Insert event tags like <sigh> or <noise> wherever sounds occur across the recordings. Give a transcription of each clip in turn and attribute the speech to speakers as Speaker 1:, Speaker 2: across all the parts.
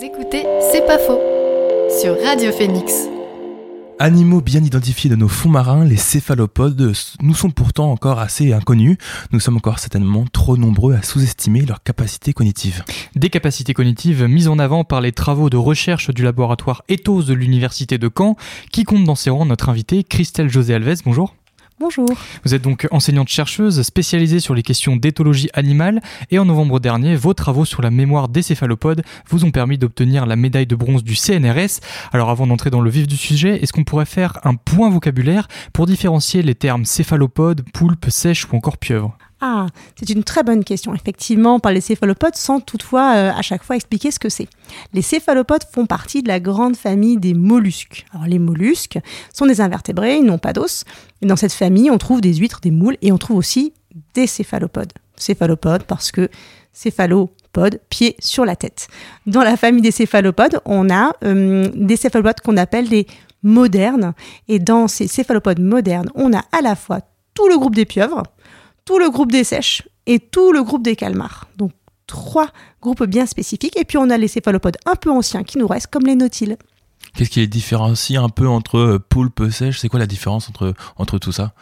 Speaker 1: Vous écoutez C'est pas faux sur Radio Phoenix.
Speaker 2: Animaux bien identifiés de nos fonds marins, les céphalopodes nous sont pourtant encore assez inconnus. Nous sommes encore certainement trop nombreux à sous-estimer leurs capacités cognitives.
Speaker 3: Des capacités cognitives mises en avant par les travaux de recherche du laboratoire Ethos de l'Université de Caen, qui compte dans ses rangs notre invité Christelle José Alves. Bonjour.
Speaker 4: Bonjour.
Speaker 3: Vous êtes donc enseignante-chercheuse spécialisée sur les questions d'éthologie animale et en novembre dernier, vos travaux sur la mémoire des céphalopodes vous ont permis d'obtenir la médaille de bronze du CNRS. Alors avant d'entrer dans le vif du sujet, est-ce qu'on pourrait faire un point vocabulaire pour différencier les termes céphalopode, poulpe, sèche ou encore pieuvre
Speaker 4: ah, c'est une très bonne question, effectivement, par les céphalopodes, sans toutefois euh, à chaque fois expliquer ce que c'est. Les céphalopodes font partie de la grande famille des mollusques. Alors, les mollusques sont des invertébrés, ils n'ont pas d'os. Et dans cette famille, on trouve des huîtres, des moules, et on trouve aussi des céphalopodes. Céphalopodes parce que céphalopode, pied sur la tête. Dans la famille des céphalopodes, on a euh, des céphalopodes qu'on appelle des modernes. Et dans ces céphalopodes modernes, on a à la fois tout le groupe des pieuvres, tout le groupe des sèches et tout le groupe des calmars. Donc trois groupes bien spécifiques. Et puis on a les céphalopodes un peu anciens qui nous restent, comme les nautiles.
Speaker 2: Qu'est-ce qui les différencie un peu entre euh, poulpe sèche C'est quoi la différence entre, entre tout ça?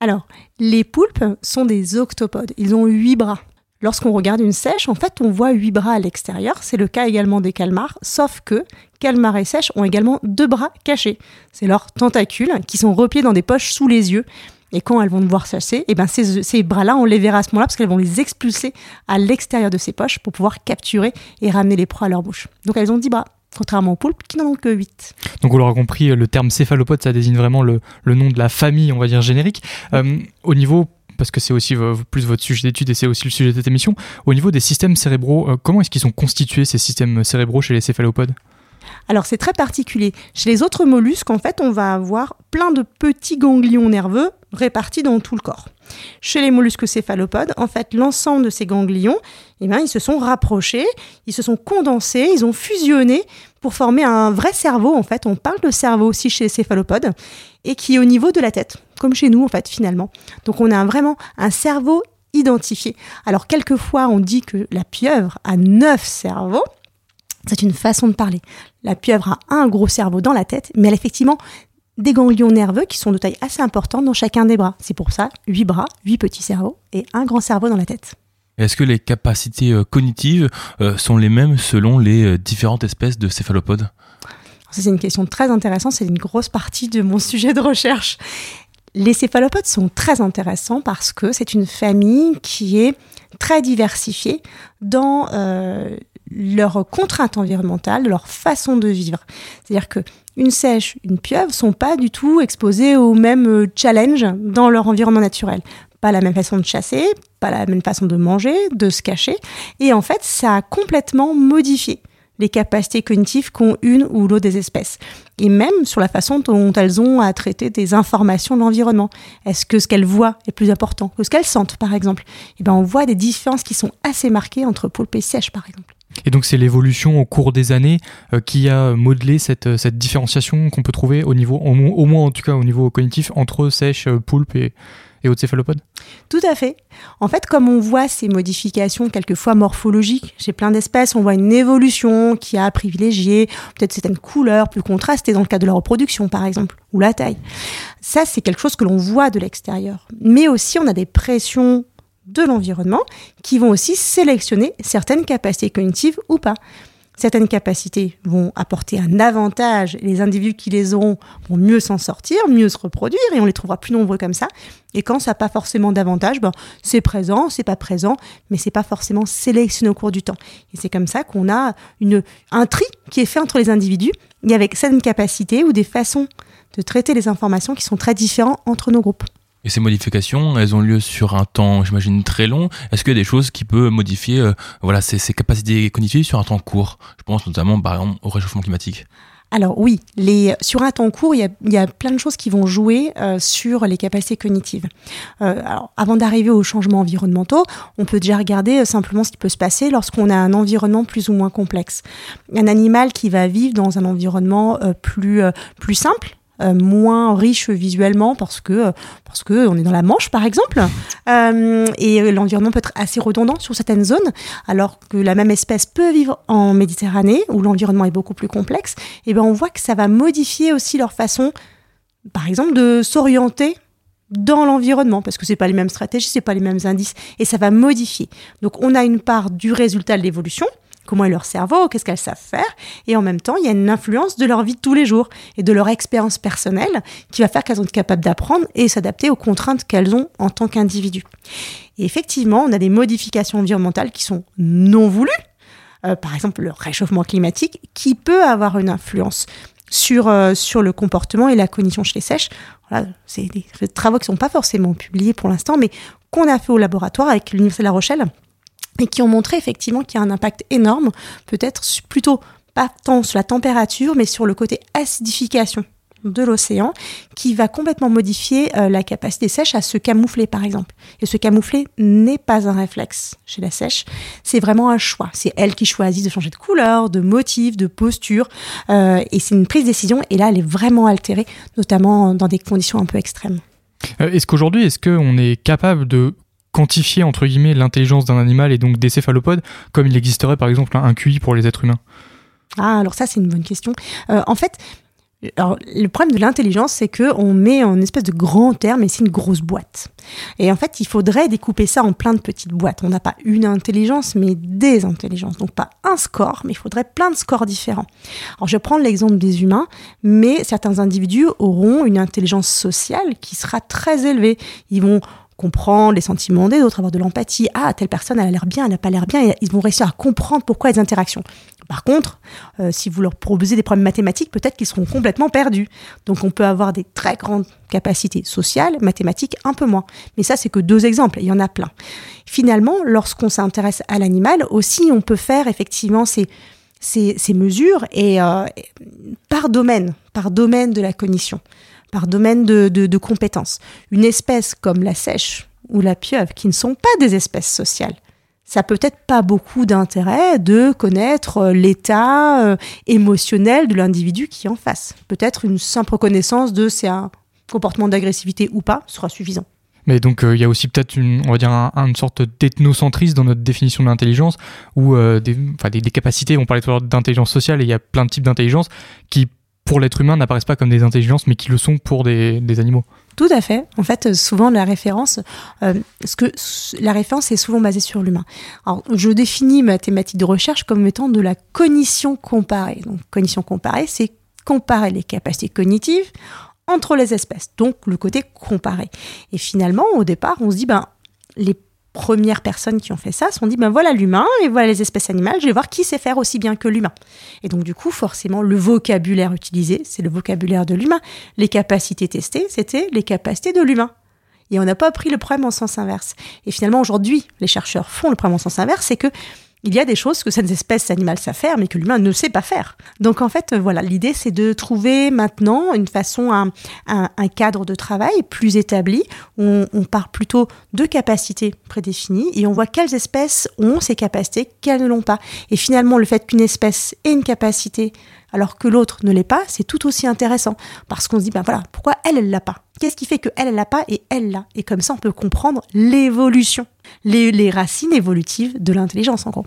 Speaker 4: Alors, les poulpes sont des octopodes. Ils ont huit bras. Lorsqu'on regarde une sèche, en fait, on voit huit bras à l'extérieur. C'est le cas également des calmars, sauf que calmars et sèches ont également deux bras cachés. C'est leurs tentacules qui sont repliés dans des poches sous les yeux. Et quand elles vont devoir chasser, et eh ben ces, bras-là, on les verra à ce moment-là parce qu'elles vont les expulser à l'extérieur de ces poches pour pouvoir capturer et ramener les proies à leur bouche. Donc elles ont 10 bras, contrairement aux poulpes qui n'en ont que 8.
Speaker 3: Donc on l'aura compris, le terme céphalopode, ça désigne vraiment le, nom de la famille, on va dire générique. Euh, au niveau parce que c'est aussi plus votre sujet d'étude et c'est aussi le sujet de cette émission. Au niveau des systèmes cérébraux, euh, comment est-ce qu'ils sont constitués ces systèmes cérébraux chez les céphalopodes
Speaker 4: alors c'est très particulier. Chez les autres mollusques, en fait, on va avoir plein de petits ganglions nerveux répartis dans tout le corps. Chez les mollusques céphalopodes, en fait, l'ensemble de ces ganglions, eh bien, ils se sont rapprochés, ils se sont condensés, ils ont fusionné pour former un vrai cerveau. En fait, on parle de cerveau aussi chez les céphalopodes et qui est au niveau de la tête, comme chez nous en fait finalement. Donc on a vraiment un cerveau identifié. Alors quelquefois on dit que la pieuvre a neuf cerveaux. C'est une façon de parler. La pieuvre a un gros cerveau dans la tête, mais elle a effectivement des ganglions nerveux qui sont de taille assez importante dans chacun des bras. C'est pour ça, huit bras, huit petits cerveaux et un grand cerveau dans la tête.
Speaker 2: Est-ce que les capacités euh, cognitives euh, sont les mêmes selon les euh, différentes espèces de céphalopodes?
Speaker 4: C'est une question très intéressante, c'est une grosse partie de mon <laughs> sujet de recherche. Les céphalopodes sont très intéressants parce que c'est une famille qui est très diversifiée dans leurs contraintes environnementales, leur façon de vivre. C'est-à-dire que une sèche, une pieuvre sont pas du tout exposées au même euh, challenge dans leur environnement naturel. Pas la même façon de chasser, pas la même façon de manger, de se cacher. Et en fait, ça a complètement modifié les capacités cognitives qu'ont une ou l'autre des espèces. Et même sur la façon dont elles ont à traiter des informations de l'environnement. Est-ce que ce qu'elles voient est plus important que ce qu'elles sentent, par exemple? Eh ben, on voit des différences qui sont assez marquées entre poulpe et sèche, par exemple.
Speaker 3: Et donc c'est l'évolution au cours des années euh, qui a modelé cette, euh, cette différenciation qu'on peut trouver au niveau, au, moins en tout cas au niveau cognitif, entre sèche, euh, poulpe et, et autres céphalopodes
Speaker 4: Tout à fait. En fait, comme on voit ces modifications quelquefois morphologiques chez plein d'espèces, on voit une évolution qui a privilégié peut-être certaines couleurs plus contrastées dans le cas de la reproduction par exemple, ou la taille. Ça, c'est quelque chose que l'on voit de l'extérieur. Mais aussi, on a des pressions de l'environnement qui vont aussi sélectionner certaines capacités cognitives ou pas. Certaines capacités vont apporter un avantage, les individus qui les auront vont mieux s'en sortir, mieux se reproduire, et on les trouvera plus nombreux comme ça. Et quand ça n'a pas forcément d'avantage, ben, c'est présent, c'est pas présent, mais c'est pas forcément sélectionné au cours du temps. Et c'est comme ça qu'on a une, un tri qui est fait entre les individus, et avec certaines capacités ou des façons de traiter les informations qui sont très différentes entre nos groupes.
Speaker 2: Et ces modifications, elles ont lieu sur un temps, j'imagine, très long. Est-ce qu'il y a des choses qui peuvent modifier euh, voilà, ces, capacités cognitives sur un temps court? Je pense notamment, par exemple, au réchauffement climatique.
Speaker 4: Alors oui, sur un temps court, il y a, plein de choses qui vont jouer euh, sur les capacités cognitives. Euh, avant d'arriver aux changements environnementaux, on peut déjà regarder simplement ce qui peut se passer lorsqu'on a un environnement plus ou moins complexe. Un animal qui va vivre dans un environnement plus, plus simple, euh, moins riche visuellement parce que parce que on est dans la Manche par exemple euh, et l'environnement peut être assez redondant sur certaines zones alors que la même espèce peut vivre en Méditerranée où l'environnement est beaucoup plus complexe et ben on voit que ça va modifier aussi leur façon par exemple de s'orienter dans l'environnement parce que c'est pas les mêmes stratégies, c'est pas les mêmes indices et ça va modifier. Donc on a une part du résultat de l'évolution comment est leur cerveau, qu'est-ce qu'elles savent faire, et en même temps, il y a une influence de leur vie de tous les jours et de leur expérience personnelle qui va faire qu'elles sont capables d'apprendre et s'adapter aux contraintes qu'elles ont en tant qu'individus. Et effectivement, on a des modifications environnementales qui sont non voulues, euh, par exemple le réchauffement climatique, qui peut avoir une influence sur, euh, sur le comportement et la cognition chez les sèches. Voilà, c'est des travaux qui ne sont pas forcément publiés pour l'instant, mais qu'on a fait au laboratoire avec l'Université de La Rochelle et qui ont montré effectivement qu'il y a un impact énorme, peut-être plutôt pas tant sur la température, mais sur le côté acidification de l'océan, qui va complètement modifier euh, la capacité sèche à se camoufler, par exemple. Et se camoufler n'est pas un réflexe chez la sèche, c'est vraiment un choix. C'est elle qui choisit de changer de couleur, de motif, de posture, euh, et c'est une prise de décision, et là, elle est vraiment altérée, notamment dans des conditions un peu extrêmes.
Speaker 3: Euh, est-ce qu'aujourd'hui, est-ce qu'on est capable de quantifier entre guillemets l'intelligence d'un animal et donc des céphalopodes comme il existerait par exemple un QI pour les êtres humains
Speaker 4: Ah alors ça c'est une bonne question. Euh, en fait, le problème de l'intelligence, c'est que on met en espèce de grand terme et c'est une grosse boîte. Et en fait, il faudrait découper ça en plein de petites boîtes. On n'a pas une intelligence, mais des intelligences. Donc pas un score, mais il faudrait plein de scores différents. Alors, je prendre l'exemple des humains, mais certains individus auront une intelligence sociale qui sera très élevée. Ils vont comprendre les sentiments des autres, avoir de l'empathie. Ah, telle personne, elle a l'air bien, elle n'a pas l'air bien. Et ils vont réussir à comprendre pourquoi les interactions. Par contre, euh, si vous leur proposez des problèmes mathématiques, peut-être qu'ils seront complètement perdus. Donc on peut avoir des très grandes capacités sociales, mathématiques un peu moins. Mais ça, c'est que deux exemples, il y en a plein. Finalement, lorsqu'on s'intéresse à l'animal, aussi, on peut faire effectivement ces, ces, mesures et euh, par domaine, par domaine de la cognition par domaine de, compétences. Une espèce comme la sèche ou la pieuvre, qui ne sont pas des espèces sociales, ça peut être pas beaucoup d'intérêt de connaître euh, l'état euh, émotionnel de l'individu qui en face. Peut-être une simple connaissance de c'est un comportement d'agressivité ou pas sera suffisant.
Speaker 3: Mais donc euh, il y a aussi peut-être une, on va dire une sorte d'ethnocentrisme dans notre définition de l'intelligence, ou des, des, des, capacités. On parlait tout à l'heure d'intelligence sociale et il y a plein de types d'intelligence qui pour l'être humain n'apparaissent pas comme des intelligences, mais qui le sont pour des, animaux.
Speaker 4: Tout à fait. En fait, souvent la référence, euh, ce que la référence est souvent basée sur l'humain. Alors, je définis ma thématique de recherche comme étant de la cognition comparée. Donc, cognition comparée, c'est comparer les capacités cognitives entre les espèces. Donc, le côté comparé. Et finalement, au départ, on se dit, ben, les premières personnes qui ont fait ça se sont dit ben voilà l'humain et voilà les espèces animales, je vais voir qui sait faire aussi bien que l'humain. Et donc du coup, forcément, le vocabulaire utilisé, c'est le vocabulaire de l'humain. Les capacités testées, c'était les capacités de l'humain. Et on n'a pas pris le problème en sens inverse. Et finalement, aujourd'hui, les chercheurs font le problème en sens inverse, c'est que il y a des choses que certaines espèces animales savent faire, mais que l'humain ne sait pas faire. Donc en fait, voilà, l'idée c'est de trouver maintenant une façon, un, cadre de travail plus établi, on, on, part plutôt de capacités prédéfinies et on voit quelles espèces ont ces capacités, quelles ne l'ont pas. Et finalement, le fait qu'une espèce ait une capacité alors que l'autre ne l'est pas, c'est tout aussi intéressant. Parce qu'on se dit, ben voilà, pourquoi elle, elle l'a pas? Qu'est-ce qui fait que elle, l'a pas et elle l'a? Et comme ça, on peut comprendre l'évolution, les, racines évolutives de l'intelligence, en gros.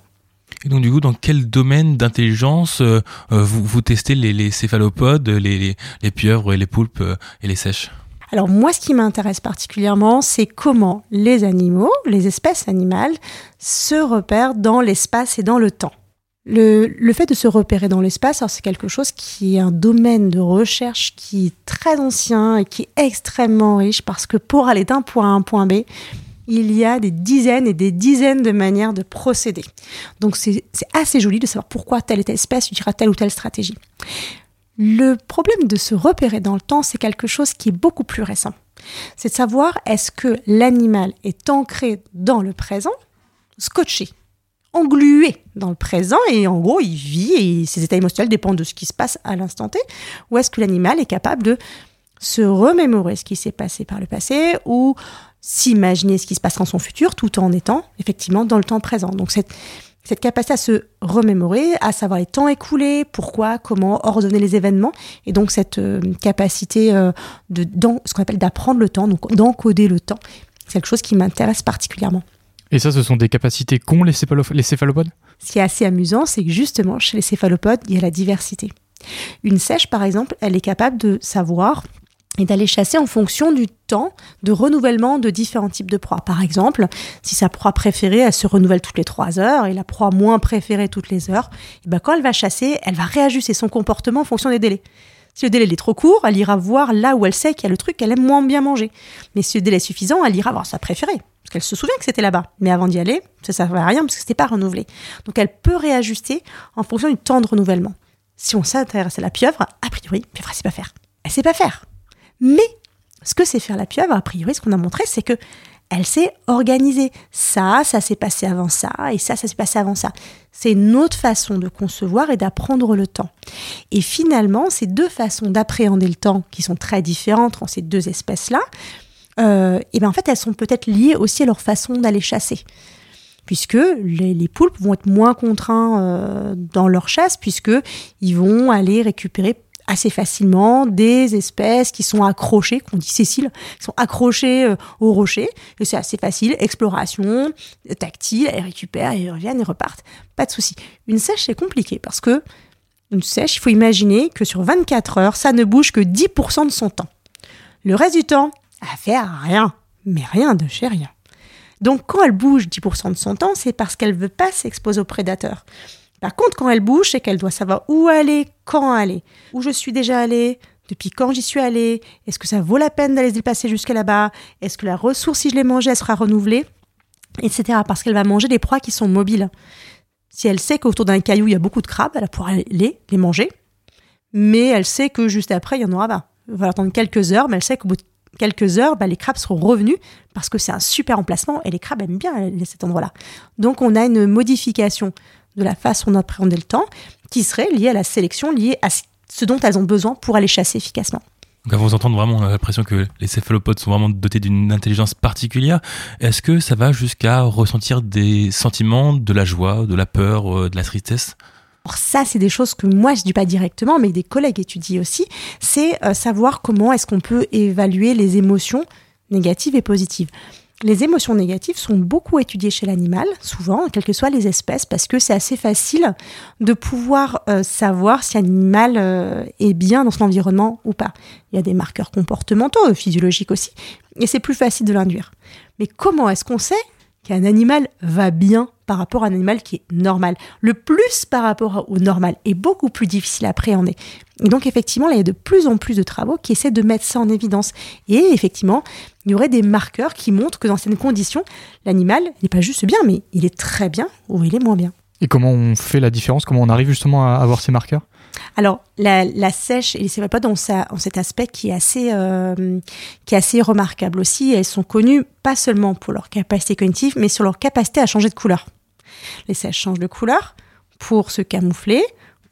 Speaker 2: Et donc du coup, dans quel domaine d'intelligence euh, euh, vous, testez les, céphalopodes, les, pieuvres et les poulpes euh, et les sèches?
Speaker 4: Alors moi, ce qui m'intéresse particulièrement, c'est comment les animaux, les espèces animales, se repèrent dans l'espace et dans le temps. Le, fait de se repérer dans l'espace, c'est quelque chose qui est un domaine de recherche qui est très ancien et qui est extrêmement riche parce que pour aller d'un point A à un point B, il y a des dizaines et des dizaines de manières de procéder. Donc c'est assez joli de savoir pourquoi telle et telle espèce utilisera telle ou telle stratégie. Le problème de se repérer dans le temps, c'est quelque chose qui est beaucoup plus récent. C'est de savoir est-ce que l'animal est ancré dans le présent, scotché, englué dans le présent et en gros il vit et ses états émotionnels dépendent de ce qui se passe à l'instant T ou est-ce que l'animal est capable de se remémorer ce qui s'est passé par le passé ou s'imaginer ce qui se passera dans son futur tout en étant effectivement dans le temps présent. Donc cette, cette capacité à se remémorer, à savoir les temps écoulés, pourquoi, comment ordonner les événements, et donc cette euh, capacité euh, de dans, ce qu'on appelle d'apprendre le temps, donc d'encoder le temps, c'est quelque chose qui m'intéresse particulièrement.
Speaker 3: Et ça, ce sont des capacités qu'ont les, les céphalopodes
Speaker 4: Ce qui est assez amusant, c'est que justement, chez les céphalopodes, il y a la diversité. Une sèche, par exemple, elle est capable de savoir et d'aller chasser en fonction du temps de renouvellement de différents types de proies. Par exemple, si sa proie préférée, elle se renouvelle toutes les trois heures et la proie moins préférée toutes les heures, et eh ben quand elle va chasser, elle va réajuster son comportement en fonction des délais. Si le délai est trop court, elle ira voir là où elle sait qu'il y a le truc qu'elle aime moins bien manger. Mais si le délai est suffisant, elle ira voir sa préférée. Parce qu'elle se souvient que c'était là-bas. Mais avant d'y aller, ça ne servait à rien parce que c'était pas renouvelé. Donc elle peut réajuster en fonction du temps de renouvellement. Si on s'intéresse à la pieuvre, a priori, pieuvre, elle sait pas faire. Elle sait pas faire. Mais ce que c'est faire la pieuvre, a priori, ce qu'on a montré, c'est que elle s'est organisée. Ça, ça s'est passé avant ça, et ça, ça s'est passé avant ça. C'est une autre façon de concevoir et d'apprendre le temps. Et finalement, ces deux façons d'appréhender le temps, qui sont très différentes entre ces deux espèces-là, euh, et bien en fait, elles sont peut-être liées aussi à leur façon d'aller chasser puisque les, poulpes vont être moins contraints euh, dans leur chasse, puisque ils vont aller récupérer assez facilement des espèces qui sont accrochées, qu'on dit Cécile, qui sont accrochées euh, au rocher. Et c'est assez facile, exploration, tactile, elles récupèrent, elles reviennent et repartent. Pas de souci. Une sèche, c'est compliqué parce que une sèche, il faut imaginer que sur 24 heures, ça ne bouge que 10% de son temps. Le reste du temps, à faire rien, mais rien de chez rien. Donc quand elle bouge 10% de son temps, c'est parce qu'elle veut pas s'exposer aux prédateurs. Par contre, quand elle bouge, c'est qu'elle doit savoir où aller, quand aller, où je suis déjà allée, depuis quand j'y suis allée, est-ce que ça vaut la peine d'aller se déplacer jusqu'à là-bas, est-ce que la ressource, si je l'ai mangée, elle sera renouvelée, etc. Parce qu'elle va manger des proies qui sont mobiles. Si elle sait qu'autour d'un caillou, il y a beaucoup de crabes, elle pourra les, les manger, mais elle sait que juste après, il y en aura pas. Elle va attendre quelques heures, mais elle sait qu'au bout de quelques heures, bah, les crabes seront revenus parce que c'est un super emplacement et les crabes aiment bien cet endroit-là. Donc on a une modification de la façon d'appréhender le temps, qui serait liée à la sélection, liée à ce dont elles ont besoin pour aller chasser efficacement.
Speaker 2: Donc à vous entendre vraiment, on a l'impression que les céphalopodes sont vraiment dotés d'une intelligence particulière. Est-ce que ça va jusqu'à ressentir des sentiments, de la joie, de la peur, euh, de la tristesse?
Speaker 4: Alors ça, c'est des choses que moi, je dis pas directement, mais des collègues étudient aussi. C'est euh, savoir comment est-ce qu'on peut évaluer les émotions négatives et positives. Les émotions négatives sont beaucoup étudiées chez l'animal, souvent, quelles que soient les espèces, parce que c'est assez facile de pouvoir euh, savoir si un animal euh, est bien dans son environnement ou pas. Il y a des marqueurs comportementaux, physiologiques aussi, et c'est plus facile de l'induire. Mais comment est-ce qu'on sait qu'un animal va bien par rapport à un animal qui est normal. Le plus par rapport au normal est beaucoup plus difficile à appréhender. Et donc effectivement, il y a de plus en plus de travaux qui essaient de mettre ça en évidence. Et effectivement, il y aurait des marqueurs qui montrent que dans certaines conditions, l'animal n'est pas juste bien, mais il est très bien ou il est moins bien.
Speaker 3: Et comment on fait la différence? Comment on arrive justement à avoir ces marqueurs?
Speaker 4: Alors, la, sèche et les céphalopodes ont, cet aspect qui est, assez, euh, qui est assez remarquable aussi. Elles sont connues pas seulement pour leur capacité cognitive, mais sur leur capacité à changer de couleur. Les sèches changent de couleur pour se camoufler,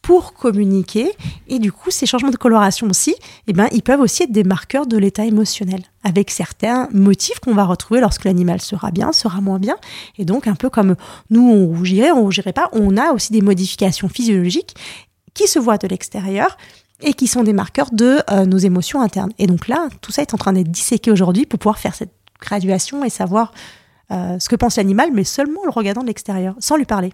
Speaker 4: pour communiquer. Et du coup, ces changements de coloration aussi, eh ben, ils peuvent aussi être des marqueurs de l'état émotionnel, avec certains motifs qu'on va retrouver lorsque l'animal sera bien, sera moins bien. Et donc, un peu comme nous, on rougirait, on rougirait pas, on a aussi des modifications physiologiques qui se voient de l'extérieur et qui sont des marqueurs de euh, nos émotions internes. Et donc là, tout ça est en train d'être disséqué aujourd'hui pour pouvoir faire cette graduation et savoir euh, ce que pense l'animal, mais seulement en le regardant de l'extérieur, sans lui parler.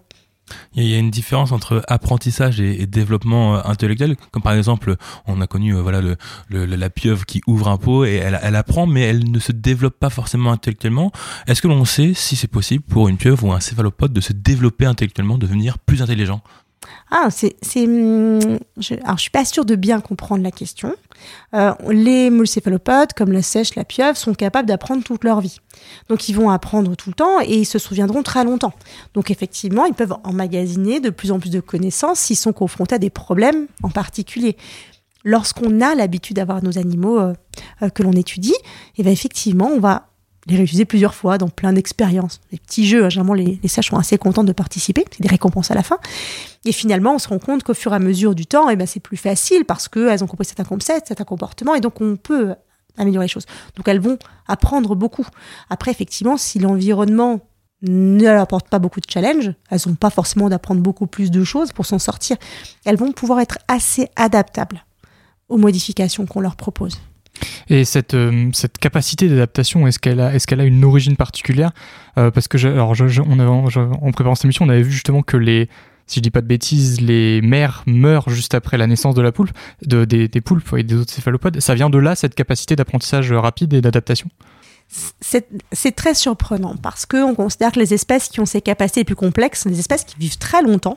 Speaker 2: Il y a une différence entre apprentissage et, développement euh, intellectuel, comme par exemple, on a connu voilà la pieuvre qui ouvre un pot et elle, elle, apprend, mais elle ne se développe pas forcément intellectuellement. Est-ce que l'on sait si c'est possible pour une pieuvre ou un céphalopode de se développer intellectuellement, de devenir plus intelligent?
Speaker 4: Ah, c'est, c'est, hum, je, alors je suis pas sûre de bien comprendre la question. Euh, les céphalopodes, comme la sèche, la pieuvre, sont capables d'apprendre toute leur vie. Donc ils vont apprendre tout le temps et ils se souviendront très longtemps. Donc effectivement, ils peuvent emmagasiner de plus en plus de connaissances s'ils sont confrontés à des problèmes en particulier. Lorsqu'on a l'habitude d'avoir nos animaux euh, euh, que l'on étudie, et eh bien effectivement, on va les réutiliser plusieurs fois dans plein d'expériences. Des petits jeux, hein, généralement les, les sages sont assez contents de participer, c'est des récompenses à la fin. Et finalement, on se rend compte qu'au fur et à mesure du temps, eh ben, c'est plus facile parce qu'elles ont compris certains concepts, certains comportements, et donc on peut améliorer les choses. Donc elles vont apprendre beaucoup. Après, effectivement, si l'environnement ne leur apportent pas beaucoup de challenge, elles n'ont pas forcément d'apprendre beaucoup plus de choses pour s'en sortir. Elles vont pouvoir être assez adaptables aux modifications qu'on leur propose.
Speaker 3: Et cette, euh, cette capacité d'adaptation, est-ce qu'elle a, est qu'elle a une origine particulière? Euh, Parce que, alors, on en préparant cette émission, on avait vu justement que les, si je dis pas de bêtises, les mères meurent juste après la naissance de la poule, de, des, des poulpes et des autres céphalopodes. Ça vient de là, cette capacité d'apprentissage rapide et d'adaptation?
Speaker 4: C'est très surprenant parce qu'on considère que les espèces qui ont ces capacités les plus complexes sont des espèces qui vivent très longtemps.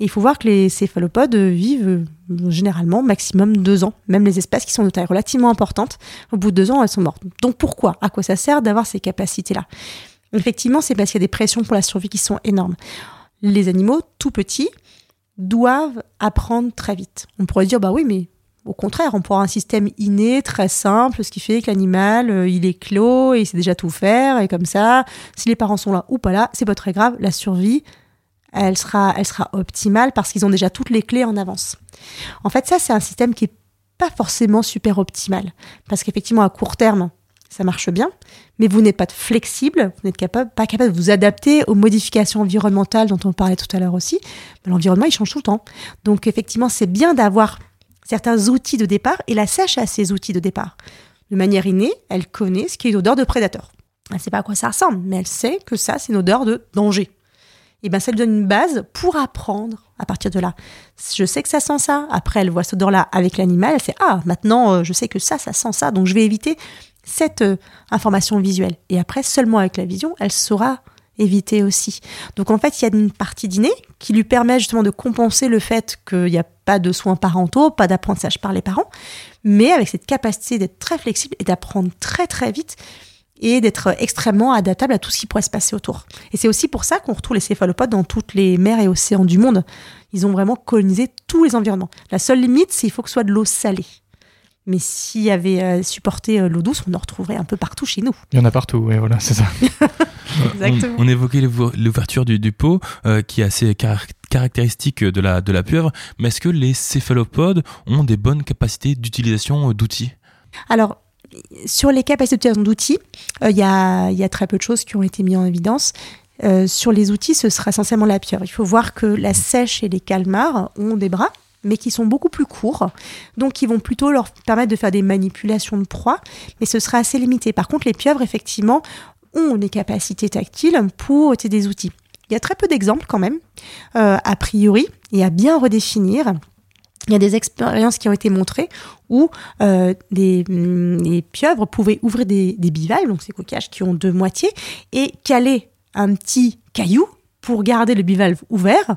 Speaker 4: Il faut voir que les céphalopodes vivent euh, généralement maximum deux ans. Même les espèces qui sont de taille relativement importante, au bout de deux ans, elles sont mortes. Donc pourquoi? À quoi ça sert d'avoir ces capacités-là? Effectivement, c'est parce qu'il y a des pressions pour la survie qui sont énormes. Les animaux tout petits doivent apprendre très vite. On pourrait dire, bah oui, mais au contraire, on pourra un système inné, très simple, ce qui fait que l'animal, euh, il est clos et il sait déjà tout faire. Et comme ça, si les parents sont là ou pas là, c'est pas très grave. La survie, elle sera, elle sera optimale parce qu'ils ont déjà toutes les clés en avance. En fait, ça, c'est un système qui est pas forcément super optimal. Parce qu'effectivement, à court terme, ça marche bien, mais vous n'êtes pas flexible, vous n'êtes pas capable de vous adapter aux modifications environnementales dont on parlait tout à l'heure aussi. L'environnement, il change tout le temps. Donc, effectivement, c'est bien d'avoir certains outils de départ et la sèche a ses outils de départ. De manière innée, elle connaît ce qui est une odeur de prédateur. Elle ne sait pas à quoi ça ressemble, mais elle sait que ça, c'est une odeur de danger. Et bien, ça lui donne une base pour apprendre à partir de là. Je sais que ça sent ça. Après, elle voit cette odeur-là avec l'animal. Elle sait, ah, maintenant, euh, je sais que ça, ça sent ça. Donc, je vais éviter cette euh, information visuelle. Et après, seulement avec la vision, elle saura éviter aussi. Donc en fait, il y a une partie dîner qui lui permet justement de compenser le fait qu'il n'y a pas de soins parentaux, pas d'apprentissage par les parents, mais avec cette capacité d'être très flexible et d'apprendre très très vite et d'être extrêmement adaptable à tout ce qui pourrait se passer autour. Et c'est aussi pour ça qu'on retrouve les céphalopodes dans toutes les mers et océans du monde. Ils ont vraiment colonisé tous les environnements. La seule limite, c'est qu'il faut que ce soit de l'eau salée. Mais s'il y avait euh, supporté euh, l'eau douce, on en retrouverait un peu partout chez nous.
Speaker 3: Il y en a partout, oui, voilà, c'est ça. <laughs>
Speaker 2: Exactement. On, évoquait l'ouverture du, pot, euh, qui est assez caractéristique de la, de la pieuvre, mais est-ce que les céphalopodes ont des bonnes capacités d'utilisation d'outils?
Speaker 4: Alors, sur les capacités d'outils, il y, a, très peu de choses qui ont été mises en évidence. sur les outils, ce sera essentiellement la pieuvre. Il faut voir que la sèche et les calmars ont des bras, mais qui sont beaucoup plus courts, donc qui vont plutôt leur permettre de faire des manipulations de proie, mais ce sera assez limité. Par contre, les pieuvres, effectivement, ont des capacités tactiles pour des outils. Il y a très peu d'exemples quand même, euh, a priori, et à bien redéfinir. Il y a des expériences qui ont été montrées où euh, des, mm, pieuvres pouvaient ouvrir des, bivalves, donc ces coquillages qui ont deux moitiés, et caler un petit caillou pour garder le bivalve ouvert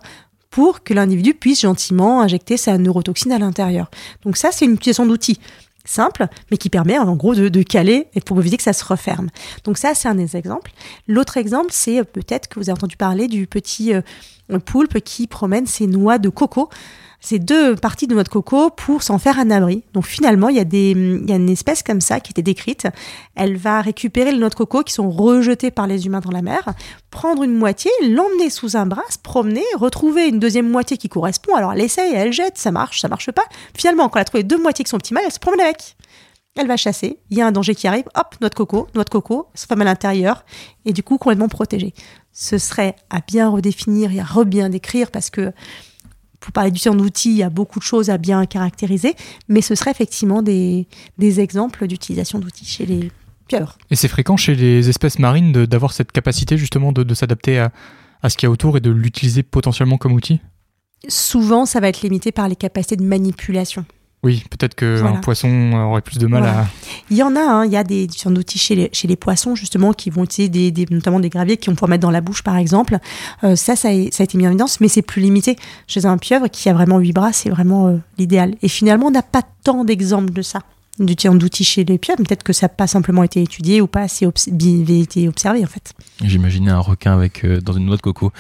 Speaker 4: pour que l'individu puisse gentiment injecter sa neurotoxine à l'intérieur. Donc ça, c'est une utilisation d'outil simple, mais qui permet en gros de, caler et pour éviter que ça se referme. Donc ça, c'est un des exemples. L'autre exemple, c'est euh, peut-être que vous avez entendu parler du petit euh, poulpe qui promène ses noix de coco ces deux parties de noix de coco pour s'en faire un abri. Donc finalement, il y, a des, il y a une espèce comme ça qui était décrite. Elle va récupérer les noix de coco qui sont rejetées par les humains dans la mer, prendre une moitié, l'emmener sous un bras, se promener, retrouver une deuxième moitié qui correspond. Alors elle essaye, elle jette, ça marche, ça marche pas. Finalement, quand elle a trouvé deux moitiés qui sont optimales, elle se promène avec. Elle va chasser, il y a un danger qui arrive, hop, noix de coco, noix de coco, se femme à l'intérieur, et du coup complètement protégée. Ce serait à bien redéfinir et à re-bien décrire parce que pour parler du d'outils, il y a beaucoup de choses à bien caractériser, mais ce serait effectivement des, des exemples d'utilisation d'outils chez les pieuvres.
Speaker 3: Et c'est fréquent chez les espèces marines d'avoir cette capacité justement de, de s'adapter à, à ce qu'il y a autour et de l'utiliser potentiellement comme outil?
Speaker 4: Souvent, ça va être limité par les capacités de manipulation.
Speaker 3: Oui, peut-être qu'un poisson aurait plus de mal à.
Speaker 4: Il y en a, hein, il y a des outils chez les, chez les poissons, justement, qui vont utiliser des, notamment des graviers qui vont pouvoir mettre dans la bouche, par exemple. Euh, ça, ça a, été mis en évidence, mais c'est plus limité. Chez un pieuvre qui a vraiment huit bras, c'est vraiment euh, l'idéal. Et finalement, on n'a pas tant d'exemples de ça d'outils chez les pieuvres. Peut-être que ça n'a pas simplement été étudié ou pas assez été observé en fait.
Speaker 2: J'imaginais un requin avec euh, dans une noix de coco.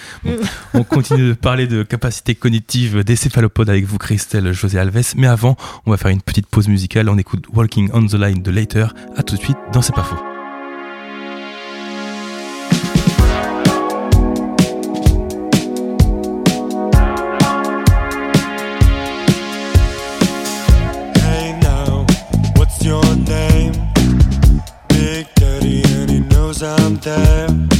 Speaker 2: on continue de parler de capacité cognitive des céphalopodes avec vous, Christelle José Alves. Mais avant, on va faire une petite pause musicale. On écoute Walking on the Line de Later. À tout de suite dans C'est pas faux.
Speaker 5: The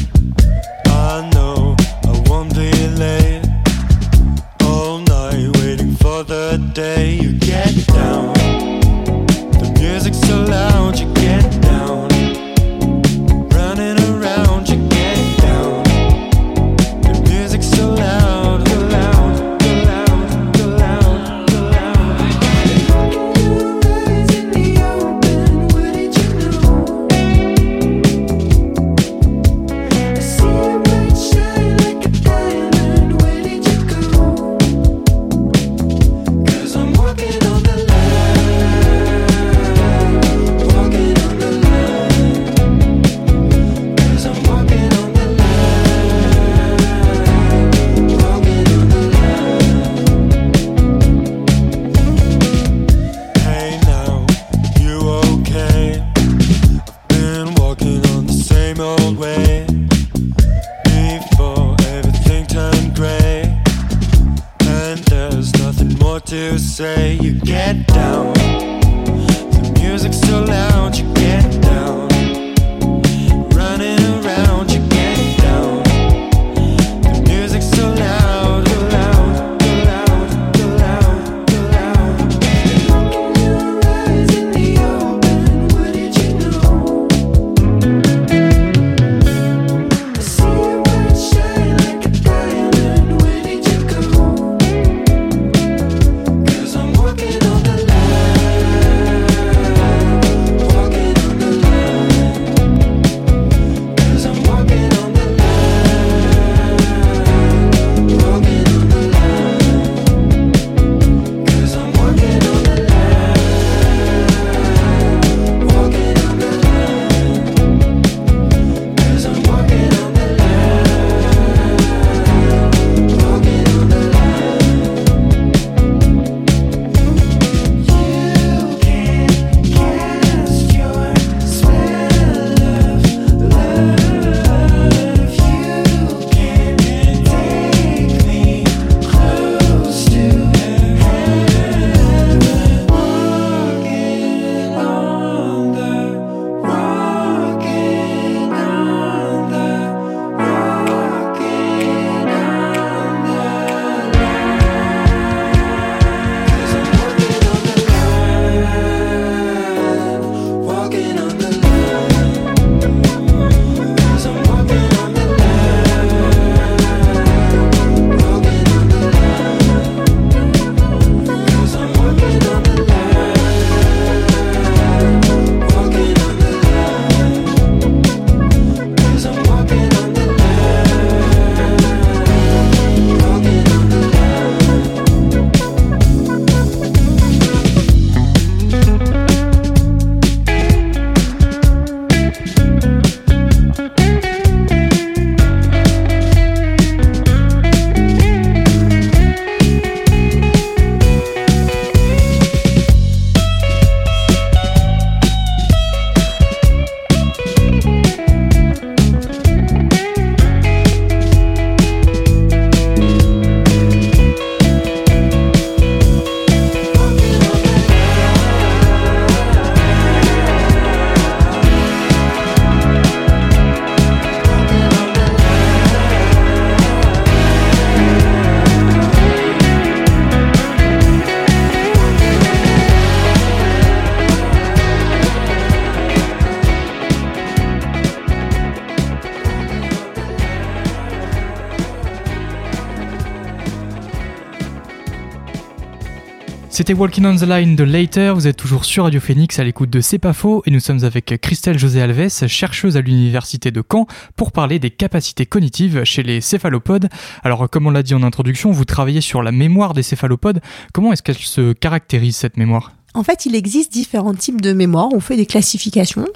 Speaker 3: C'était Walking on the Line de Later, vous êtes toujours sur Radio Phoenix à l'écoute de C'est pas faux et nous sommes avec Christelle José Alves, chercheuse à l'université de Caen pour parler des capacités cognitives chez les céphalopodes. Alors comme on l'a dit en introduction, vous travaillez sur la mémoire des céphalopodes. Comment est-ce qu'elle se caractérise cette mémoire?
Speaker 4: En fait, il existe différents types de mémoires. On fait des classifications.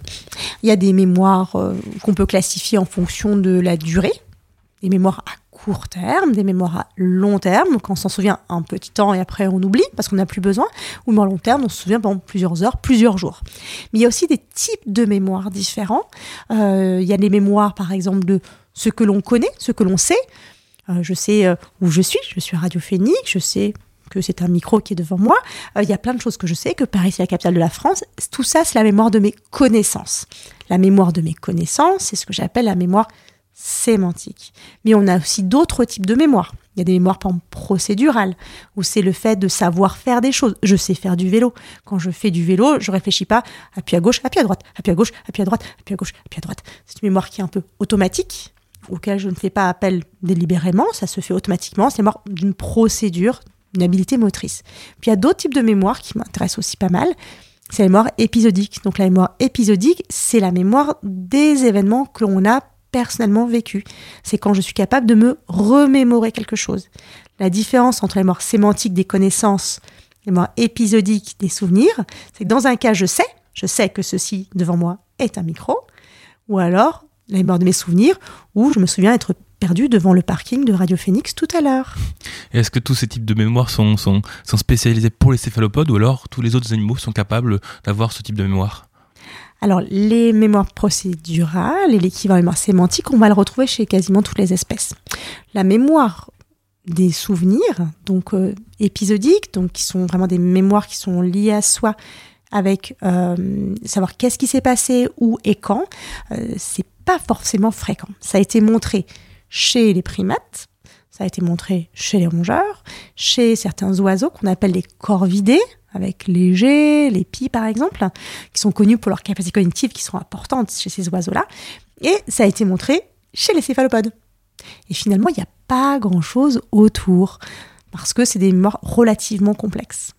Speaker 4: Il y a des mémoires euh, qu'on peut classifier en fonction de la durée, des mémoires à court terme, des mémoires à long terme, quand on s'en souvient un petit temps et après on oublie parce qu'on n'a plus besoin, ou mémoire à long terme, on se souvient pendant plusieurs heures, plusieurs jours. Mais il y a aussi des types de mémoires différents. Euh, il y a des mémoires, par exemple, de ce que l'on connaît, ce que l'on sait. Euh, je sais euh, où je suis, je suis à Radio Phoenix, je sais que c'est un micro qui est devant moi. Il y a plein de choses que je sais, que Paris c'est la capitale de la France. Tout ça, c'est la mémoire de mes connaissances. La mémoire de mes connaissances, c'est ce que j'appelle la mémoire sémantique. Mais on a aussi d'autres types de mémoire. Il y a des mémoires procédurales, où c'est le fait de savoir faire des choses. Je sais faire du vélo. Quand je fais du vélo, je réfléchis pas appui à gauche, appui à droite, appui à gauche, appui à droite, appui à gauche, appui à droite. C'est une mémoire qui est un peu automatique, auquel je ne fais pas appel délibérément, ça se fait automatiquement. C'est mémoire d'une procédure, une habilité motrice. Puis il y a d'autres types de mémoires qui m'intéressent aussi pas mal. C'est la mémoire épisodique. Donc la mémoire épisodique, c'est la mémoire des événements que l'on a personnellement vécu. C'est quand je suis capable de me remémorer quelque chose. La différence entre la mémoire sémantique des connaissances, la mémoire épisodique des souvenirs, c'est que dans un cas, je sais, je sais que ceci devant moi est un micro, ou alors la mémoire de mes souvenirs, où je me souviens être perdu devant le parking de Radio Phoenix tout à l'heure.
Speaker 2: Est-ce que tous ces types de mémoires sont, sont, sont spécialisés pour les céphalopodes ou alors tous les autres animaux sont capables d'avoir ce type de mémoire?
Speaker 4: Alors, les mémoires procédurales et l'équivalent mémoire sémantique, on va le retrouver chez quasiment toutes les espèces. La mémoire des souvenirs, donc euh, épisodiques, donc qui sont vraiment des mémoires qui sont liées à soi, avec euh, savoir qu'est-ce qui s'est passé, où et quand, euh, c'est pas forcément fréquent. Ça a été montré chez les primates, ça a été montré chez les rongeurs, chez certains oiseaux qu'on appelle les corvidés, avec les G, les pies par exemple, qui sont connus pour leurs capacités cognitives qui sont importantes chez ces oiseaux-là. Et ça a été montré chez les céphalopodes. Et finalement, il n'y a pas grand-chose autour, parce que c'est des mémoires relativement complexes.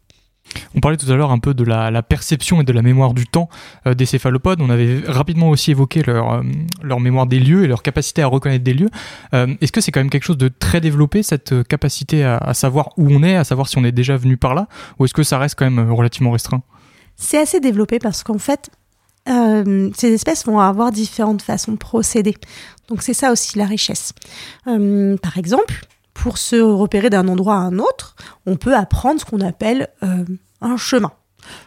Speaker 3: On parlait tout à l'heure un peu de la, perception et de la mémoire du temps euh, des céphalopodes. On avait rapidement aussi évoqué leur, euh, leur mémoire des lieux et leur capacité à reconnaître des lieux. Euh, Est-ce que c'est quand même quelque chose de très développé, cette capacité à, à, savoir où on est, à savoir si on est déjà venu par là, ou est-ce que ça reste quand même relativement restreint?
Speaker 4: C'est assez développé parce qu'en fait, ces espèces vont avoir différentes façons de procéder. Donc c'est ça aussi la richesse. Par exemple, pour se repérer d'un endroit à un autre, on peut apprendre ce qu'on appelle euh, un chemin.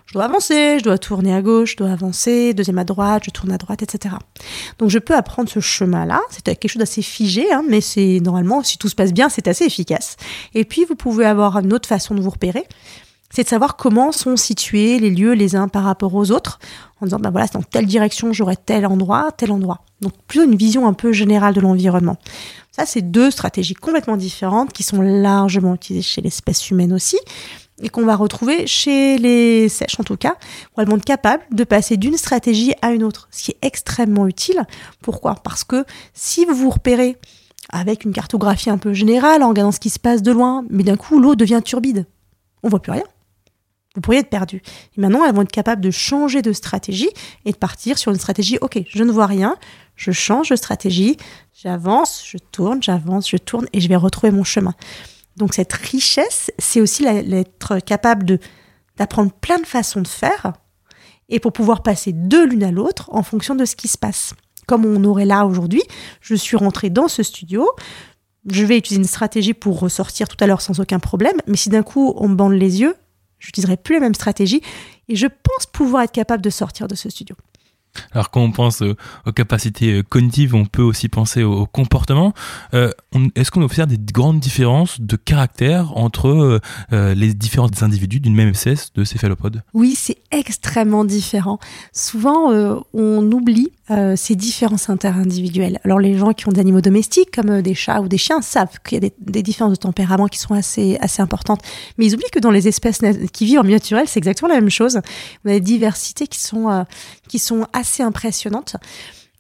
Speaker 4: Je dois avancer, je dois tourner à gauche, je dois avancer, deuxième à droite, je tourne à droite, etc. Donc je peux apprendre ce chemin-là. C'est quelque chose d'assez figé, hein, mais c'est normalement, si tout se passe bien, c'est assez efficace. Et puis vous pouvez avoir une autre façon de vous repérer c'est de savoir comment sont situés les lieux les uns par rapport aux autres, en disant, ben voilà, dans telle direction, j'aurai tel endroit, tel endroit. Donc plutôt une vision un peu générale de l'environnement. Ça, c'est deux stratégies complètement différentes qui sont largement utilisées chez l'espèce humaine aussi, et qu'on va retrouver chez les sèches en tout cas, où elles vont être capables de passer d'une stratégie à une autre, ce qui est extrêmement utile. Pourquoi? Parce que si vous vous repérez avec une cartographie un peu générale, en regardant ce qui se passe de loin, mais d'un coup l'eau devient turbide, on voit plus rien vous pourriez être perdu. Et maintenant, elles vont être capables de changer de stratégie et de partir sur une stratégie, ok, je ne vois rien, je change de stratégie, j'avance, je tourne, j'avance, je tourne et je vais retrouver mon chemin. Donc cette richesse, c'est aussi d'être capable d'apprendre plein de façons de faire et pour pouvoir passer de l'une à l'autre en fonction de ce qui se passe. Comme on aurait là aujourd'hui, je suis rentrée dans ce studio, je vais utiliser une stratégie pour ressortir tout à l'heure sans aucun problème, mais si d'un coup on me bande les yeux, j'utiliserai plus la même stratégie et je pense pouvoir être capable de sortir de ce studio.
Speaker 2: Alors quand on pense euh, aux capacités euh, cognitives, on peut aussi penser au, comportement. Euh, Est-ce qu'on observe des grandes différences de caractère entre euh, les différents individus d'une même espèce de céphalopodes
Speaker 4: Oui, c'est extrêmement différent. Souvent, euh, on oublie euh, ces différences interindividuelles. Alors les gens qui ont des animaux domestiques, comme des chats ou des chiens, savent qu'il y a des, différences de tempérament qui sont assez, assez importantes. Mais ils oublient que dans les espèces qui vivent en milieu naturel, c'est exactement la même chose. On a des diversités qui sont, qui sont assez impressionnante.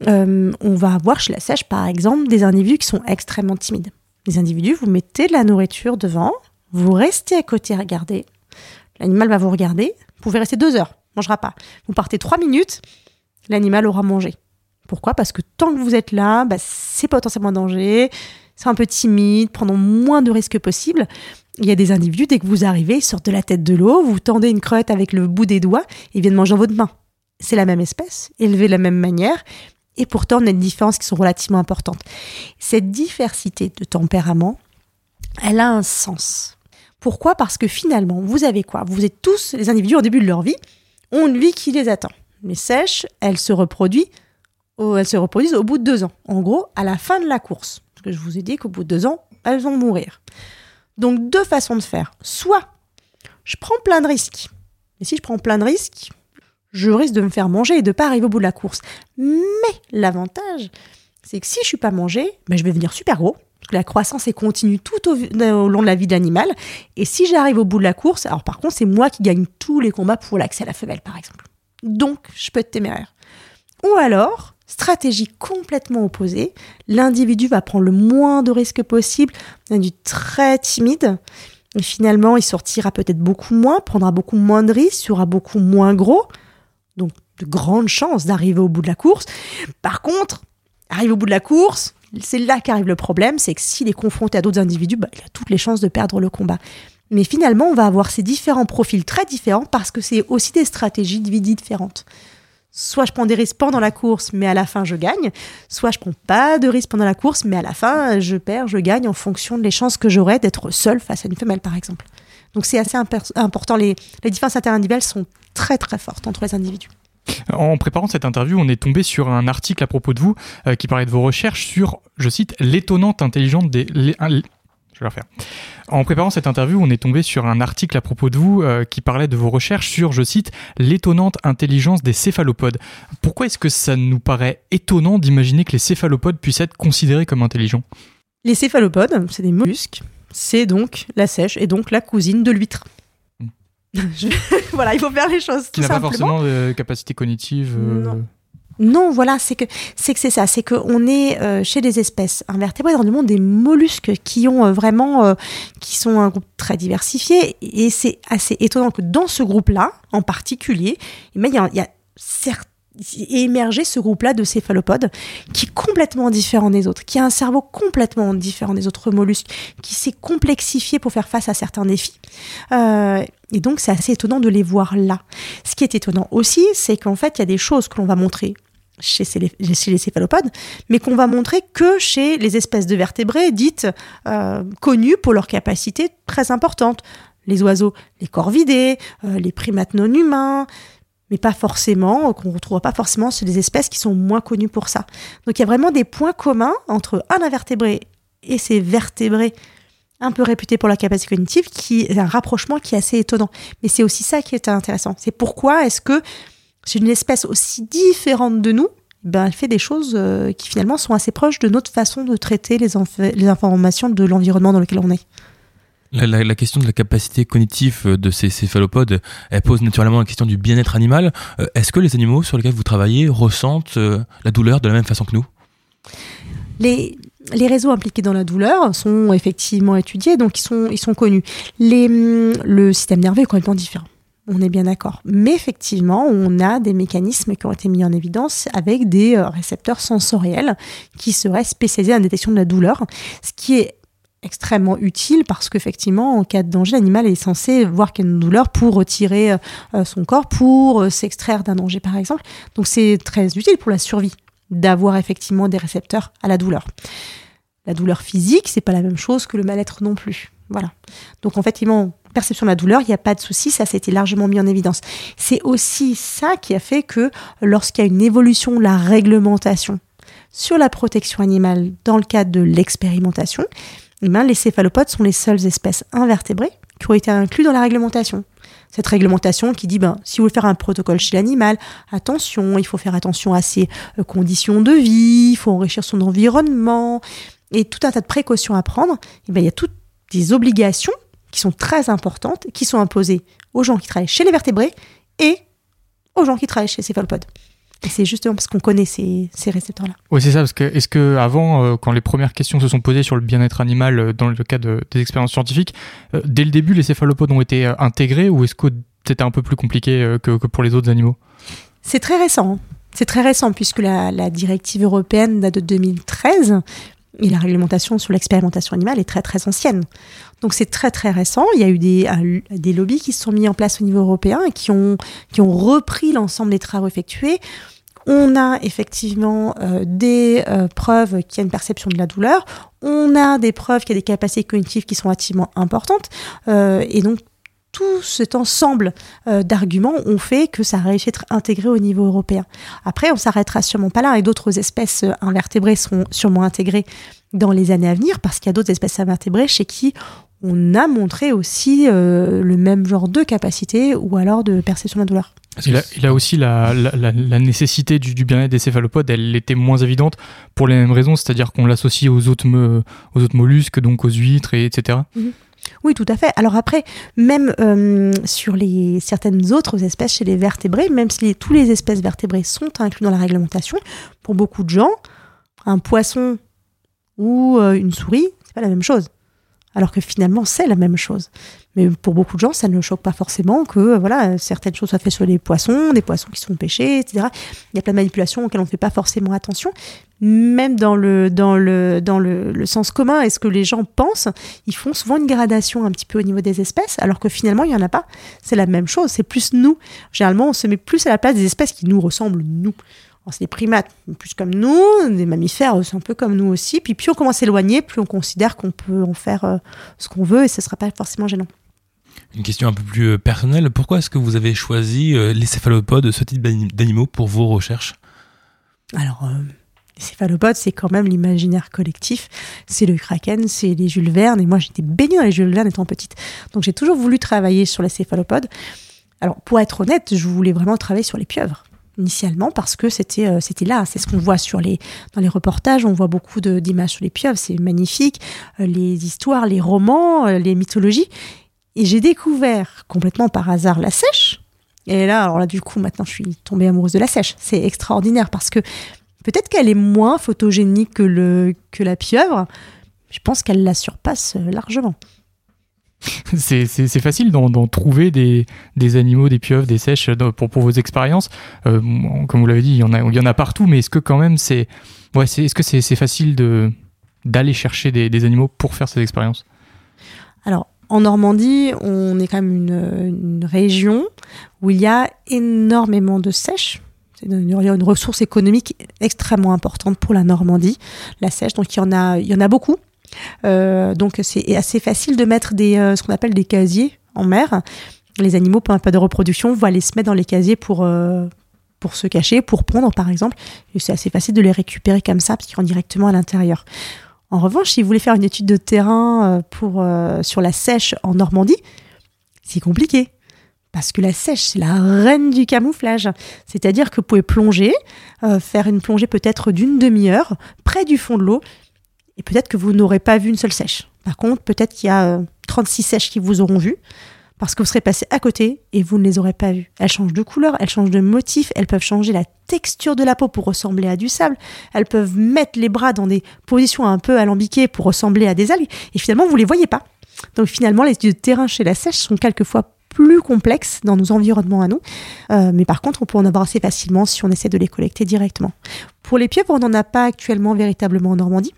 Speaker 4: Euh, on va avoir chez la sèche, par exemple, des individus qui sont extrêmement timides. Les individus, vous mettez de la nourriture devant, vous restez à côté à regarder, l'animal va vous regarder, vous pouvez rester deux heures, mangera pas. Vous partez trois minutes, l'animal aura mangé. Pourquoi? Parce que tant que vous êtes là, bah, c'est potentiellement un danger, c'est un peu timide, prenons moins de risques possible. Il y a des individus, dès que vous arrivez, ils sortent de la tête de l'eau, vous tendez une crevette avec le bout des doigts, ils viennent manger dans votre main c'est la même espèce, élevée de la même manière, et pourtant on a des différences qui sont relativement importantes. Cette diversité de tempérament, elle a un sens. Pourquoi? Parce que finalement, vous avez quoi? Vous êtes tous, les individus au début de leur vie, ont une vie qui les attend. Les sèches, elles se reproduisent, elles se reproduisent au bout de deux ans. En gros, à la fin de la course. Parce que je vous ai dit qu'au bout de deux ans, elles vont mourir. Donc deux façons de faire. Soit je prends plein de risques. Et si je prends plein de risques, je risque de me faire manger et de pas arriver au bout de la course. Mais l'avantage, c'est que si je suis pas mangé, ben je vais devenir super gros, que la croissance est continue tout au, au long de la vie de l'animal. Et si j'arrive au bout de la course, alors par contre, c'est moi qui gagne tous les combats pour l'accès à la femelle, par exemple. Donc, je peux être téméraire. Ou alors, stratégie complètement opposée, l'individu va prendre le moins de risques possible, individu très timide, et finalement, il sortira peut-être beaucoup moins, prendra beaucoup moins de risques, sera beaucoup moins gros, donc de grandes chances d'arriver au bout de la course. Par contre, arrive au bout de la course, c'est là qu'arrive le problème, c'est que s'il est confronté à d'autres individus, bah, il a toutes les chances de perdre le combat. Mais finalement, on va avoir ces différents profils très différents parce que c'est aussi des stratégies de vie différentes. Soit je prends des risques pendant la course, mais à la fin je gagne. Soit je prends pas de risques pendant la course, mais à la fin je perds, je gagne en fonction des chances que j'aurai d'être seul face à une femelle, par exemple. Donc c'est assez important. Les, les différences interindividuelles sont très très fortes entre les individus.
Speaker 3: En préparant cette interview, on est tombé sur un article à propos de vous euh, qui parlait de vos recherches sur, je cite, l'étonnante intelligence des. les- un- je vais le refaire. En préparant cette interview, on est tombé sur un article à propos de vous euh, qui parlait de vos recherches sur, je cite, l'étonnante intelligence des céphalopodes. Pourquoi est-ce que ça nous paraît étonnant d'imaginer que les céphalopodes puissent être considérés comme intelligents?
Speaker 4: Les céphalopodes, c'est des mollusques. C'est donc la sèche et donc la cousine de l'huître. <laughs> Je- <laughs> voilà, il faut faire les choses
Speaker 3: Qui
Speaker 4: tout
Speaker 3: n'a pas forcément de capacité cognitive euh,
Speaker 4: Non. Non, voilà, c'est que c'est que c'est ça, c'est que on est euh, chez des espèces invertébrées dans le monde des mollusques qui ont euh, vraiment qui sont un groupe très diversifié et c'est assez étonnant que dans ce groupe-là en particulier, eh ben, il y a, y a émergé ce groupe-là de céphalopodes qui est complètement différent des autres, qui a un cerveau complètement différent des autres mollusques, qui s'est complexifié pour faire face à certains défis. Euh, et donc c'est assez étonnant de les voir là. Ce qui est étonnant aussi, c'est qu'en fait il y a des choses que l'on va montrer chez, les céphalopodes, mais qu'on va montrer que chez les espèces de vertébrés dites euh, connues pour leur capacité très importante. Les oiseaux, les corvidés, euh, les primates non humains, mais pas forcément, qu'on ne retrouvera pas forcément chez des espèces qui sont moins connues pour ça. Donc il y a vraiment des points communs entre un invertébré et ces vertébrés un peu réputés pour la capacité cognitive, qui est un rapprochement qui est assez étonnant. Mais c'est aussi ça qui est intéressant. C'est pourquoi est-ce que c'est une espèce aussi différente de nous, ben, elle fait des choses euh, qui finalement sont assez proches de notre façon de traiter les informations de l'environnement dans lequel on est.
Speaker 2: La, question de la capacité cognitive euh, de ces céphalopodes, elle pose naturellement la question du bien-être animal. Euh, Est-ce que les animaux sur lesquels vous travaillez ressentent euh, la douleur de la même façon que nous?
Speaker 4: Les, réseaux impliqués dans la douleur sont effectivement étudiés, donc ils sont, ils sont connus. Hum, le système nerveux est complètement différent. On est bien d'accord. Mais effectivement, on a des mécanismes qui ont été mis en évidence avec des récepteurs sensoriels qui seraient spécialisés la détection de la douleur, ce qui est extrêmement utile parce qu'effectivement, en cas de danger, l'animal est censé voir qu'il y a une douleur pour retirer euh, son corps, pour euh, s'extraire d'un danger, par exemple. Donc c'est très utile pour la survie d'avoir effectivement des récepteurs à la douleur. La douleur physique, c'est pas la même chose que le mal-être non plus. Voilà. Donc en fait, perception de la douleur, il n'y a pas de souci, ça s'était largement mis en évidence. C'est aussi ça qui a fait que lorsqu'il y a une évolution de la réglementation sur la protection animale dans le cadre de l'expérimentation, les céphalopodes sont les seules espèces invertébrées qui ont été incluses dans la réglementation. Cette réglementation qui dit, ben, si vous voulez faire un protocole chez l'animal, attention, il faut faire attention à ses euh, conditions de vie, il faut enrichir son environnement, et tout un tas de précautions à prendre. Eh ben, il y a toutes des obligations qui sont très importantes, qui sont imposées aux gens qui travaillent chez les vertébrés et aux gens qui travaillent chez les céphalopodes. Et c'est justement parce qu'on connaît ces, ces récepteurs-là.
Speaker 3: Oui, c'est ça, parce que est-ce que avant, euh, quand les premières questions se sont posées sur le bien-être animal euh, dans le cadre des expériences scientifiques, euh, dès le début, les céphalopodes ont été intégrés ou est-ce que c'était un peu plus compliqué que, que pour les autres animaux?
Speaker 4: C'est très récent. hein. C'est très récent puisque la, la directive européenne date de 2013 et la réglementation sur l'expérimentation animale est très très ancienne. Donc c'est très très récent. Il y a eu des, un- des lobbies qui se sont mis en place au niveau européen et qui ont, qui ont repris l'ensemble des travaux effectués. On a effectivement euh, des euh, preuves qu'il y a une perception de la douleur. On a des preuves qu'il y a des capacités cognitives qui sont relativement importantes. Euh, et donc tout cet ensemble euh, d'arguments ont fait que ça a réussi à être intégré au niveau européen. Après, on s'arrêtera sûrement pas là et d'autres espèces euh, invertébrées seront sûrement intégrées dans les années à venir parce qu'il y a d'autres espèces invertébrées chez qui on a montré aussi euh, le même genre de capacité ou alors de perception de la douleur.
Speaker 3: Et là, et là aussi, la, la, la- la nécessité du, du bien-être des céphalopodes, elle était moins évidente pour les mêmes raisons, c'est-à-dire qu'on l'associe aux autres, aux autres mollusques, donc aux huîtres, et, etc.
Speaker 4: Oui, tout à fait. Alors après, même euh, sur les certaines autres espèces chez les vertébrés, même si tous les espèces vertébrées sont inclus dans la réglementation, pour beaucoup de gens, un poisson ou euh, une souris, c'est pas la même chose. Alors que finalement, c'est la même chose. Mais pour beaucoup de gens, ça ne choque pas forcément que euh, voilà certaines choses soient faites sur les poissons, des poissons qui sont pêchés, etc. Il y a plein de manipulations auxquelles on ne fait pas forcément attention. Même dans le dans le dans le, sens commun, est-ce que les gens pensent ils font souvent une gradation un petit peu au niveau des espèces, alors que finalement, il n'y en a pas. C'est la même chose, c'est plus nous. Généralement, on se met plus à la place des espèces qui nous ressemblent, nous. C'est des primates, plus comme nous, des mammifères, c'est un peu comme nous aussi. Puis plus on commence à s'éloigner, plus on considère qu'on peut en faire euh, ce qu'on veut et ce ne sera pas forcément gênant.
Speaker 2: Une question un peu plus euh, personnelle. Pourquoi est-ce que vous avez choisi euh, les céphalopodes, ce type d'anim- d'animaux, pour vos recherches?
Speaker 4: Alors, euh, les céphalopodes, c'est quand même l'imaginaire collectif. C'est le kraken, c'est les Jules Verne. Et moi, j'étais baignée dans les Jules Verne étant petite. Donc, j'ai toujours voulu travailler sur les céphalopodes. Alors, pour être honnête, je voulais vraiment travailler sur les pieuvres initialement parce que c'était euh, c'était là. C'est ce qu'on voit sur les dans les reportages. On voit beaucoup d'images sur les pieuvres. C'est magnifique. Euh, les histoires les romans euh, les mythologies. Et j'ai découvert complètement par hasard la sèche. Et là alors là du coup maintenant je suis tombée amoureuse de la sèche. C'est extraordinaire parce que Peut-être qu'elle est moins photogénique que, le, que la pieuvre. Je pense qu'elle la surpasse largement. <laughs>
Speaker 3: C'est facile d'en trouver des, animaux, des pieuvres, des sèches dans- pour, vos expériences. Euh, comme vous l'avez dit, il y, en a, partout, mais est-ce que quand même c'est. Ouais, est-ce que facile d'aller chercher des, animaux pour faire ces expériences?
Speaker 4: Alors, en Normandie, on est quand même une, région où il y a énormément de sèches. C'est une, une ressource économique extrêmement importante pour la Normandie, la sèche. Donc, il y en a beaucoup. Euh, donc, c'est assez facile de mettre des, euh, ce qu'on appelle des casiers en mer. Les animaux, la période de reproduction, vont aller se mettre dans les casiers pour, euh, pour se cacher, pour pondre, par exemple. Et c'est assez facile de les récupérer comme ça, parce qu'ils directement à l'intérieur. En revanche, si vous voulez faire une étude de terrain pour, sur la sèche en Normandie, c'est compliqué. Parce que la sèche, c'est la reine du camouflage. C'est-à-dire que vous pouvez plonger, faire une plongée peut-être d'une demi-heure, près du fond de l'eau, et peut-être que vous n'aurez pas vu une seule sèche. Par contre, peut-être qu'il y a euh, 36 sèches qui vous auront vu, parce que vous serez passé à côté et vous ne les aurez pas vues. Elles changent de couleur, elles changent de motif, elles peuvent changer la texture de la peau pour ressembler à du sable, elles peuvent mettre les bras dans des positions un peu alambiquées pour ressembler à des algues, et finalement, vous les voyez pas. Donc finalement, les études de terrain chez la sèche sont quelquefois plus complexes dans nos environnements à nous, Euh, mais par contre, on peut en avoir assez facilement si on essaie de les collecter directement. Pour les pieuvres, on n'en a pas actuellement véritablement en Normandie.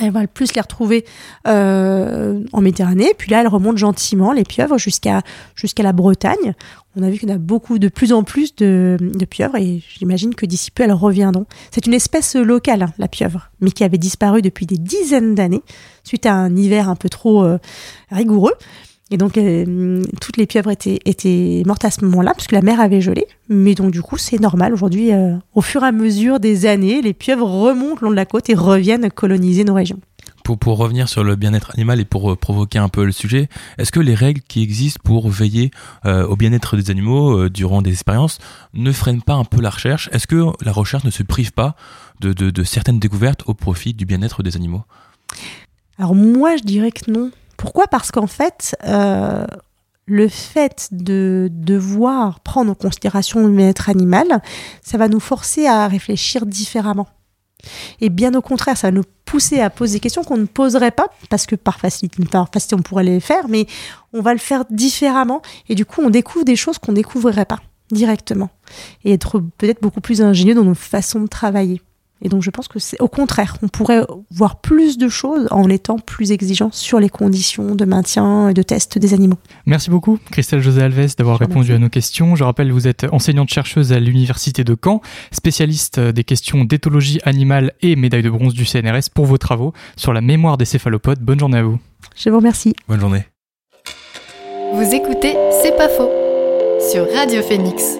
Speaker 4: Elles vont plus les retrouver euh, en Méditerranée, puis là, elles remontent gentiment, les pieuvres, jusqu'à jusqu'à la Bretagne. On a vu qu'il y en a beaucoup, de plus en plus de, de pieuvres, et j'imagine que d'ici peu, elles reviendront. C'est une espèce locale, hein, la pieuvre, mais qui avait disparu depuis des dizaines d'années, suite à un hiver un peu trop euh, rigoureux. Et donc, euh, toutes les pieuvres étaient, étaient mortes à ce moment-là, puisque la mer avait gelé. Mais donc, du coup, c'est normal. Aujourd'hui, euh, au fur et à mesure des années, les pieuvres remontent le long de la côte et reviennent coloniser nos régions.
Speaker 2: Pour, pour revenir sur le bien-être animal et pour euh, provoquer un peu le sujet, est-ce que les règles qui existent pour veiller euh, au bien-être des animaux durant des expériences ne freinent pas un peu la recherche? Est-ce que la recherche ne se prive pas de, de, de certaines découvertes au profit du bien-être des animaux?
Speaker 4: Alors moi, je dirais que non. Pourquoi? Parce qu'en fait, euh, le fait de devoir prendre en considération le bien-être animal, ça va nous forcer à réfléchir différemment. Et bien au contraire, ça va nous pousser à poser des questions qu'on ne poserait pas, parce que par facilité, par facilité, on pourrait les faire, mais on va le faire différemment. Et du coup, on découvre des choses qu'on ne découvrirait pas directement. Et être peut-être beaucoup plus ingénieux dans nos façons de travailler. Et donc je pense que c'est au contraire, on pourrait voir plus de choses en étant plus exigeant sur les conditions de maintien et de test des animaux.
Speaker 3: Merci beaucoup, Christelle José Alves, d'avoir répondu à nos questions. Je rappelle, vous êtes enseignante-chercheuse à l'Université de Caen, spécialiste des questions d'éthologie animale et médaille de bronze du CNRS pour vos travaux sur la mémoire des céphalopodes. Bonne journée à vous.
Speaker 4: Je vous remercie.
Speaker 2: Bonne journée.
Speaker 1: Vous écoutez C'est pas faux sur Radio Phoenix.